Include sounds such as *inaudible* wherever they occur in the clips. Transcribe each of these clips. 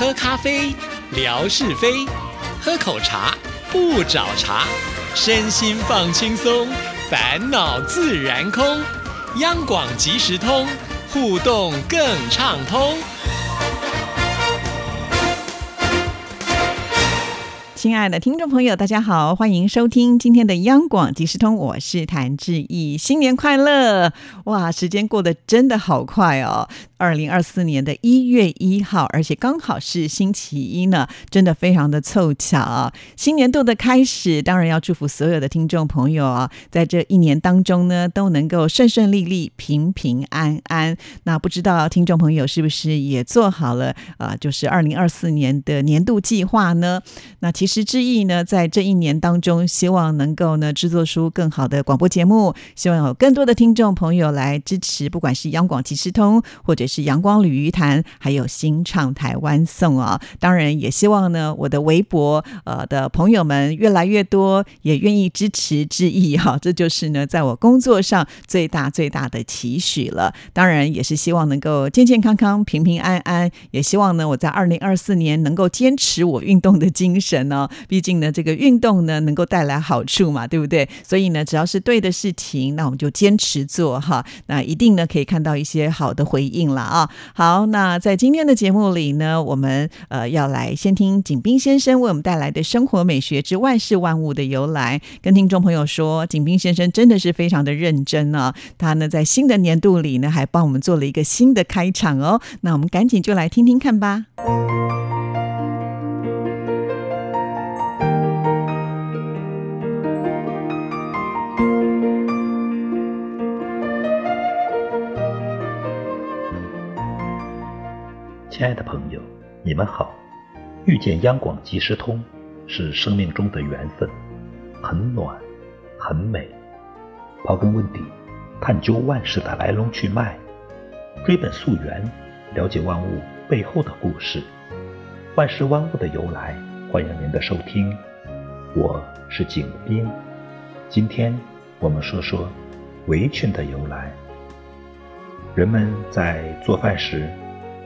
喝咖啡，聊是非；喝口茶，不找茬。身心放轻松，烦恼自然空。央广即时通，互动更畅通。亲爱的听众朋友，大家好，欢迎收听今天的央广即时通，我是谭志毅，新年快乐！哇，时间过得真的好快哦。二零二四年的一月一号，而且刚好是星期一呢，真的非常的凑巧。新年度的开始，当然要祝福所有的听众朋友啊，在这一年当中呢，都能够顺顺利利、平平安安。那不知道听众朋友是不是也做好了啊？就是二零二四年的年度计划呢？那其实之意呢，在这一年当中，希望能够呢制作出更好的广播节目，希望有更多的听众朋友来支持，不管是央广即时通，或者是阳光鲤鱼潭，还有新唱台湾颂啊！当然也希望呢，我的微博呃的朋友们越来越多，也愿意支持之意哈。*laughs* 这就是呢，在我工作上最大最大的期许了。当然也是希望能够健健康康、平平安安。也希望呢，我在二零二四年能够坚持我运动的精神哦。毕竟呢，这个运动呢能够带来好处嘛，对不对？所以呢，只要是对的事情，那我们就坚持做哈。那一定呢可以看到一些好的回应了啊。好，那在今天的节目里呢，我们呃要来先听景斌先生为我们带来的生活美学之万事万物的由来，跟听众朋友说，景斌先生真的是非常的认真啊。他呢在新的年度里呢，还帮我们做了一个新的开场哦。那我们赶紧就来听听看吧。爱的朋友，你们好！遇见央广即时通，是生命中的缘分，很暖，很美。刨根问底，探究万事的来龙去脉，追本溯源，了解万物背后的故事，万事万物的由来。欢迎您的收听，我是景斌。今天我们说说围裙的由来。人们在做饭时。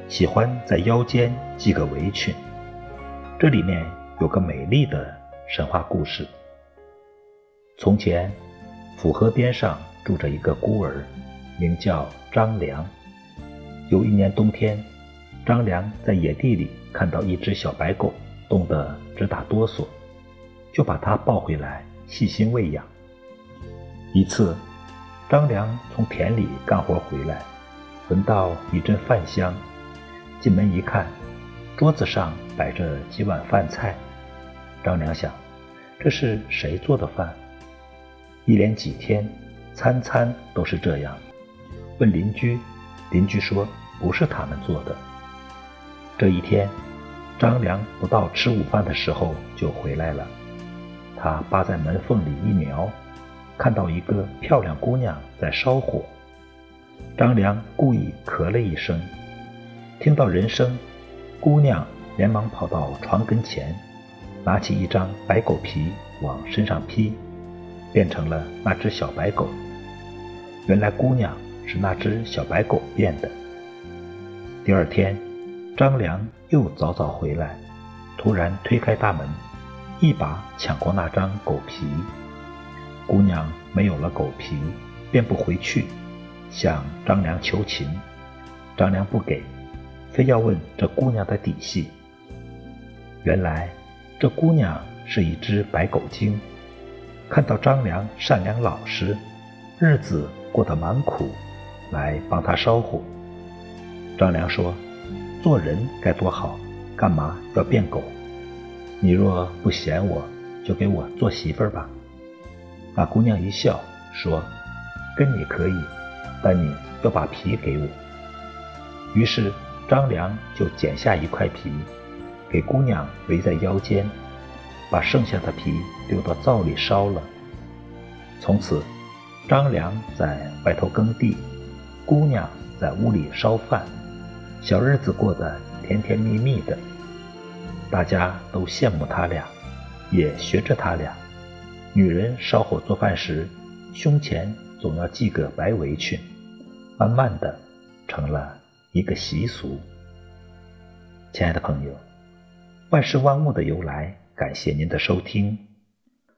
喜欢在腰间系个围裙，这里面有个美丽的神话故事。从前，府河边上住着一个孤儿，名叫张良。有一年冬天，张良在野地里看到一只小白狗，冻得直打哆嗦，就把它抱回来细心喂养。一次，张良从田里干活回来，闻到一阵饭香。进门一看，桌子上摆着几碗饭菜。张良想，这是谁做的饭？一连几天，餐餐都是这样。问邻居，邻居说不是他们做的。这一天，张良不到吃午饭的时候就回来了。他扒在门缝里一瞄，看到一个漂亮姑娘在烧火。张良故意咳了一声。听到人声，姑娘连忙跑到床跟前，拿起一张白狗皮往身上披，变成了那只小白狗。原来姑娘是那只小白狗变的。第二天，张良又早早回来，突然推开大门，一把抢过那张狗皮。姑娘没有了狗皮，便不回去，向张良求情。张良不给。非要问这姑娘的底细。原来这姑娘是一只白狗精，看到张良善良老实，日子过得蛮苦，来帮他烧火。张良说：“做人该多好，干嘛要变狗？你若不嫌我，就给我做媳妇儿吧。”那姑娘一笑说：“跟你可以，但你要把皮给我。”于是。张良就剪下一块皮，给姑娘围在腰间，把剩下的皮丢到灶里烧了。从此，张良在外头耕地，姑娘在屋里烧饭，小日子过得甜甜蜜蜜的。大家都羡慕他俩，也学着他俩。女人烧火做饭时，胸前总要系个白围裙，慢慢的成了。一个习俗。亲爱的朋友，万事万物的由来，感谢您的收听。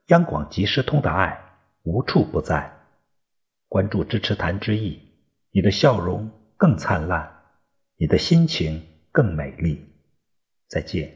央广即时通的爱无处不在，关注支持谭之意，你的笑容更灿烂，你的心情更美丽。再见。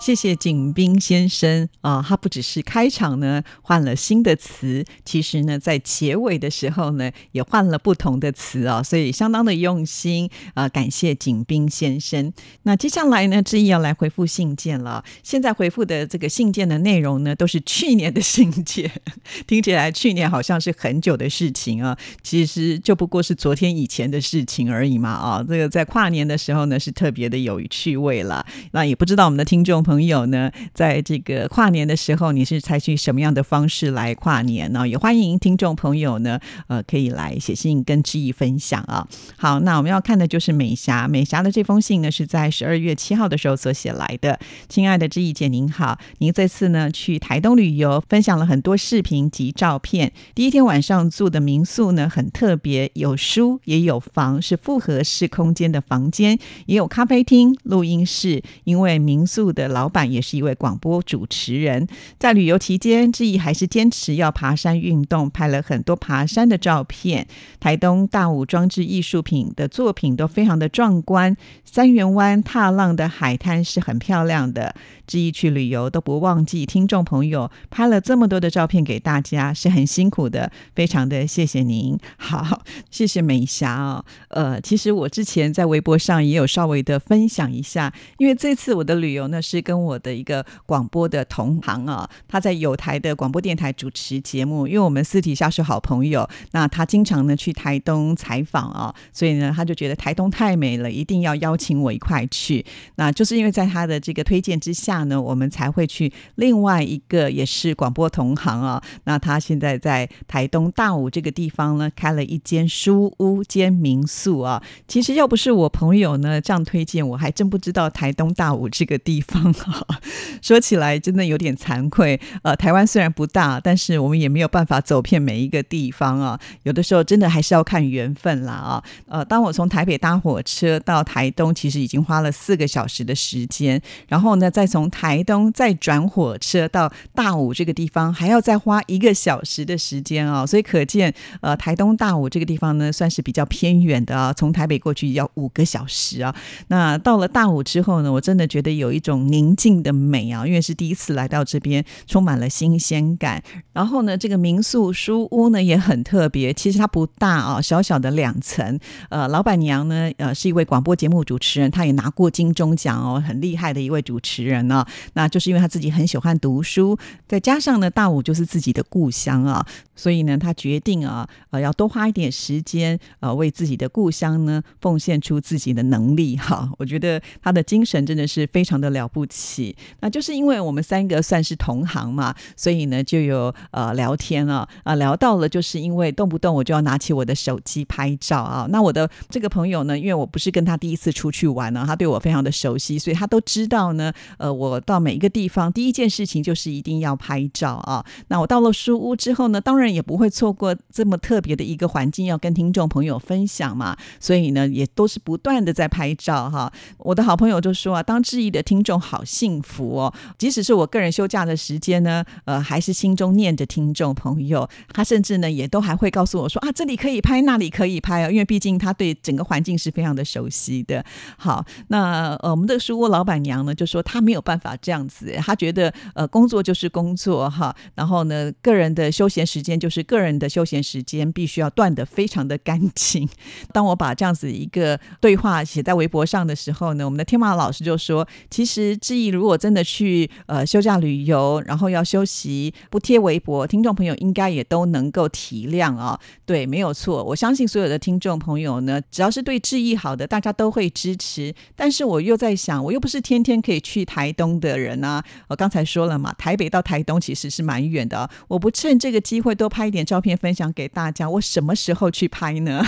谢谢景斌先生啊，他不只是开场呢换了新的词，其实呢在结尾的时候呢也换了不同的词啊，所以相当的用心啊，感谢景斌先生。那接下来呢，志毅要来回复信件了。现在回复的这个信件的内容呢，都是去年的信件，*laughs* 听起来去年好像是很久的事情啊，其实就不过是昨天以前的事情而已嘛啊。这个在跨年的时候呢，是特别的有趣味了。那也不知道我们的听众。朋友呢，在这个跨年的时候，你是采取什么样的方式来跨年呢？也欢迎听众朋友呢，呃，可以来写信跟志毅分享啊。好，那我们要看的就是美霞，美霞的这封信呢，是在十二月七号的时候所写来的。亲爱的志毅姐，您好，您这次呢去台东旅游，分享了很多视频及照片。第一天晚上住的民宿呢，很特别，有书也有房，是复合式空间的房间，也有咖啡厅、录音室。因为民宿的老老板也是一位广播主持人，在旅游期间，志毅还是坚持要爬山运动，拍了很多爬山的照片。台东大武装置艺术品的作品都非常的壮观，三元湾踏浪的海滩是很漂亮的。志毅去旅游都不忘记听众朋友拍了这么多的照片给大家，是很辛苦的，非常的谢谢您。好，谢谢美霞哦。呃，其实我之前在微博上也有稍微的分享一下，因为这次我的旅游呢是。跟我的一个广播的同行啊，他在有台的广播电台主持节目，因为我们私底下是好朋友，那他经常呢去台东采访啊，所以呢他就觉得台东太美了，一定要邀请我一块去。那就是因为在他的这个推荐之下呢，我们才会去另外一个也是广播同行啊。那他现在在台东大武这个地方呢，开了一间书屋兼民宿啊。其实要不是我朋友呢这样推荐，我还真不知道台东大武这个地方。*laughs* 说起来真的有点惭愧，呃，台湾虽然不大，但是我们也没有办法走遍每一个地方啊。有的时候真的还是要看缘分啦啊。呃，当我从台北搭火车到台东，其实已经花了四个小时的时间，然后呢，再从台东再转火车到大武这个地方，还要再花一个小时的时间啊。所以可见，呃，台东大武这个地方呢，算是比较偏远的啊。从台北过去要五个小时啊。那到了大武之后呢，我真的觉得有一种宁。静的美啊，因为是第一次来到这边，充满了新鲜感。然后呢，这个民宿书屋呢也很特别，其实它不大啊，小小的两层。呃，老板娘呢，呃，是一位广播节目主持人，她也拿过金钟奖哦，很厉害的一位主持人呢。那就是因为她自己很喜欢读书，再加上呢，大武就是自己的故乡啊，所以呢，她决定啊，呃，要多花一点时间，呃，为自己的故乡呢奉献出自己的能力哈。我觉得她的精神真的是非常的了不起。起，那就是因为我们三个算是同行嘛，所以呢就有呃聊天啊啊聊到了，就是因为动不动我就要拿起我的手机拍照啊。那我的这个朋友呢，因为我不是跟他第一次出去玩呢，他对我非常的熟悉，所以他都知道呢。呃，我到每一个地方，第一件事情就是一定要拍照啊。那我到了书屋之后呢，当然也不会错过这么特别的一个环境要跟听众朋友分享嘛，所以呢也都是不断的在拍照哈。我的好朋友就说啊，当质疑的听众好。幸福哦！即使是我个人休假的时间呢，呃，还是心中念着听众朋友。他甚至呢，也都还会告诉我说啊，这里可以拍，那里可以拍哦，因为毕竟他对整个环境是非常的熟悉的。好，那呃，我们的书屋老板娘呢，就说她没有办法这样子，她觉得呃，工作就是工作哈，然后呢，个人的休闲时间就是个人的休闲时间，必须要断得非常的干净。当我把这样子一个对话写在微博上的时候呢，我们的天马老师就说，其实这。如果真的去呃休假旅游，然后要休息，不贴微博，听众朋友应该也都能够体谅啊。对，没有错，我相信所有的听众朋友呢，只要是对志毅好的，大家都会支持。但是我又在想，我又不是天天可以去台东的人啊。我 *laughs* 刚才说了嘛，台北到台东其实是蛮远的。我不趁这个机会多拍一点照片分享给大家，我什么时候去拍呢？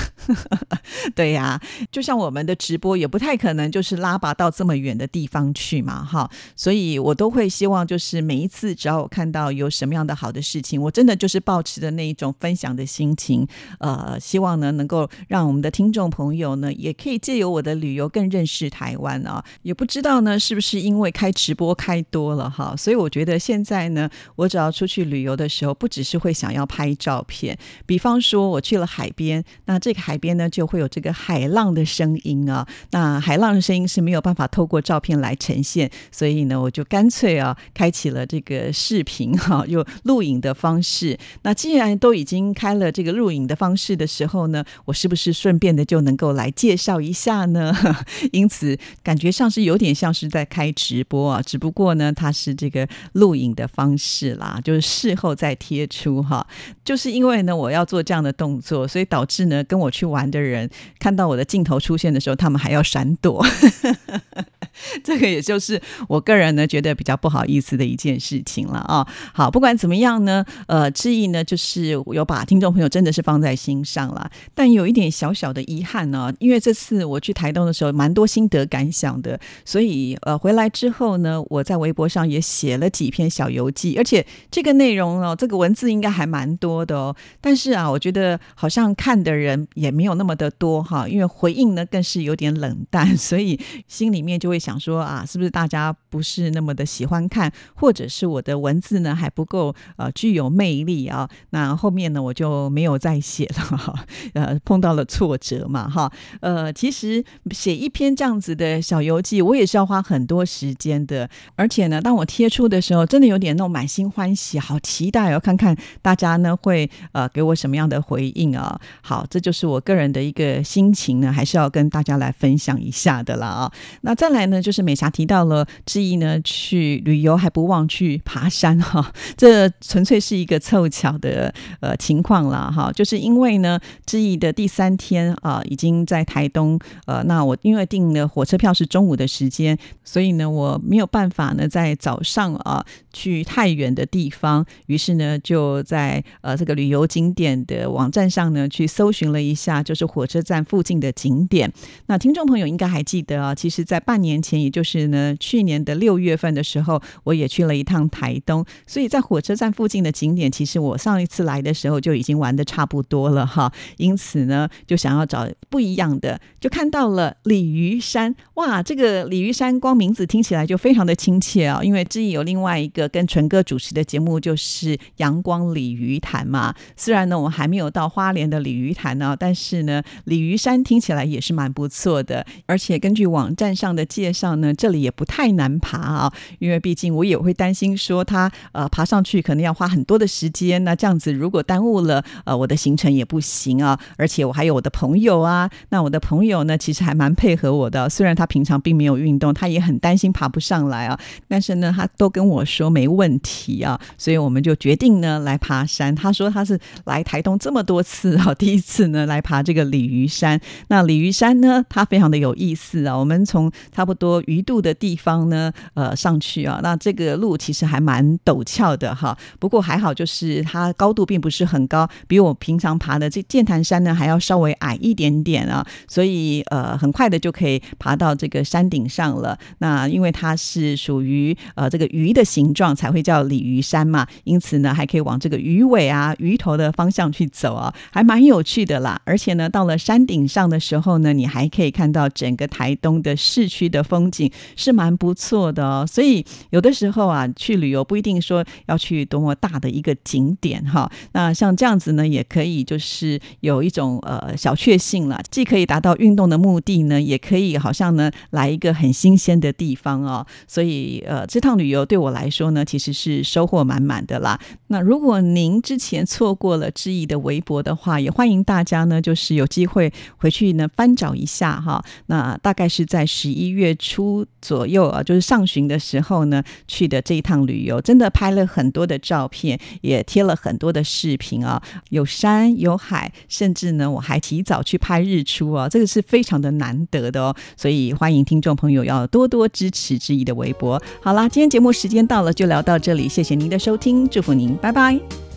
*laughs* 对呀，就像我们的直播也不太可能就是拉拔到这么远的地方去嘛。哈，所以我都会希望就是每一次只要我看到有什么样的好的事情，我真的就是保持的那一种分享的心情，呃，希望呢能够让我们的听众朋友呢也可以借由我的旅游更认识台湾啊，也不知道呢是不是因为开直播开多了哈，所以我觉得现在呢，我只要出去旅游的时候，不只是会想要拍照片，比方说我去了海边，那这个海边呢就会有这个海浪的声音啊，那海浪的声音是没有办法透过照片来呈现，所以呢，我就干脆啊，开启了这个视频哈，用录影的方式。那既然都已经开了这个录影的方式的时候呢，我是不是顺便的就能够来介绍一下呢？*laughs* 因此，感觉上是有点像是在开直播啊，只不过呢，它是这个录影的方式啦，就是事后再贴出哈。就是因为呢，我要做这样的动作，所以导致呢，跟我去玩的人看到我的镜头出现的时候，他们还要闪躲。*laughs* 这个也就是我个人呢觉得比较不好意思的一件事情了啊。好，不管怎么样呢，呃，志毅呢就是有把听众朋友真的是放在心上了，但有一点小小的遗憾呢，因为这次我去台东的时候蛮多心得感想的，所以呃回来之后呢，我在微博上也写了几篇小游记，而且这个内容哦，这个文字应该还蛮多的哦。但是啊，我觉得好像看的人也没有那么的多哈，因为回应呢更是有点冷淡，*laughs* 所以心里面就会。想说啊，是不是大家他不是那么的喜欢看，或者是我的文字呢还不够呃具有魅力啊？那后面呢我就没有再写了哈，*laughs* 呃碰到了挫折嘛哈，呃其实写一篇这样子的小游记，我也是要花很多时间的，而且呢，当我贴出的时候，真的有点那种满心欢喜，好期待哦，看看大家呢会呃给我什么样的回应啊？好，这就是我个人的一个心情呢，还是要跟大家来分享一下的啦啊。那再来呢？就是美霞提到了志毅呢，去旅游还不忘去爬山哈，*laughs* 这纯粹是一个凑巧的呃情况啦哈。就是因为呢，志毅的第三天啊，已经在台东呃，那我因为订了火车票是中午的时间，所以呢，我没有办法呢在早上啊去太远的地方，于是呢就在呃这个旅游景点的网站上呢去搜寻了一下，就是火车站附近的景点。那听众朋友应该还记得啊，其实，在半年前。也就是呢，去年的六月份的时候，我也去了一趟台东，所以在火车站附近的景点，其实我上一次来的时候就已经玩的差不多了哈。因此呢，就想要找不一样的，就看到了鲤鱼山。哇，这个鲤鱼山光名字听起来就非常的亲切啊，因为之前有另外一个跟纯哥主持的节目，就是阳光鲤鱼潭嘛。虽然呢，我还没有到花莲的鲤鱼潭呢，但是呢，鲤鱼山听起来也是蛮不错的，而且根据网站上的介绍。呢，这里也不太难爬啊，因为毕竟我也会担心说，他呃爬上去可能要花很多的时间，那这样子如果耽误了呃我的行程也不行啊。而且我还有我的朋友啊，那我的朋友呢，其实还蛮配合我的，虽然他平常并没有运动，他也很担心爬不上来啊，但是呢，他都跟我说没问题啊，所以我们就决定呢来爬山。他说他是来台东这么多次啊，*laughs* 第一次呢来爬这个鲤鱼山。那鲤鱼山呢，它非常的有意思啊，我们从差不多。鱼肚的地方呢，呃，上去啊，那这个路其实还蛮陡峭的哈。不过还好，就是它高度并不是很高，比我平常爬的这剑潭山呢还要稍微矮一点点啊。所以呃，很快的就可以爬到这个山顶上了。那因为它是属于呃这个鱼的形状，才会叫鲤鱼山嘛。因此呢，还可以往这个鱼尾啊、鱼头的方向去走啊，还蛮有趣的啦。而且呢，到了山顶上的时候呢，你还可以看到整个台东的市区的风。景是蛮不错的哦，所以有的时候啊，去旅游不一定说要去多么大的一个景点哈。那像这样子呢，也可以就是有一种呃小确幸了，既可以达到运动的目的呢，也可以好像呢来一个很新鲜的地方哦。所以呃，这趟旅游对我来说呢，其实是收获满满的啦。那如果您之前错过了志毅的微博的话，也欢迎大家呢，就是有机会回去呢翻找一下哈。那大概是在十一月。初左右啊，就是上旬的时候呢，去的这一趟旅游，真的拍了很多的照片，也贴了很多的视频啊，有山有海，甚至呢，我还提早去拍日出啊，这个是非常的难得的哦，所以欢迎听众朋友要多多支持志毅的微博。好啦，今天节目时间到了，就聊到这里，谢谢您的收听，祝福您，拜拜。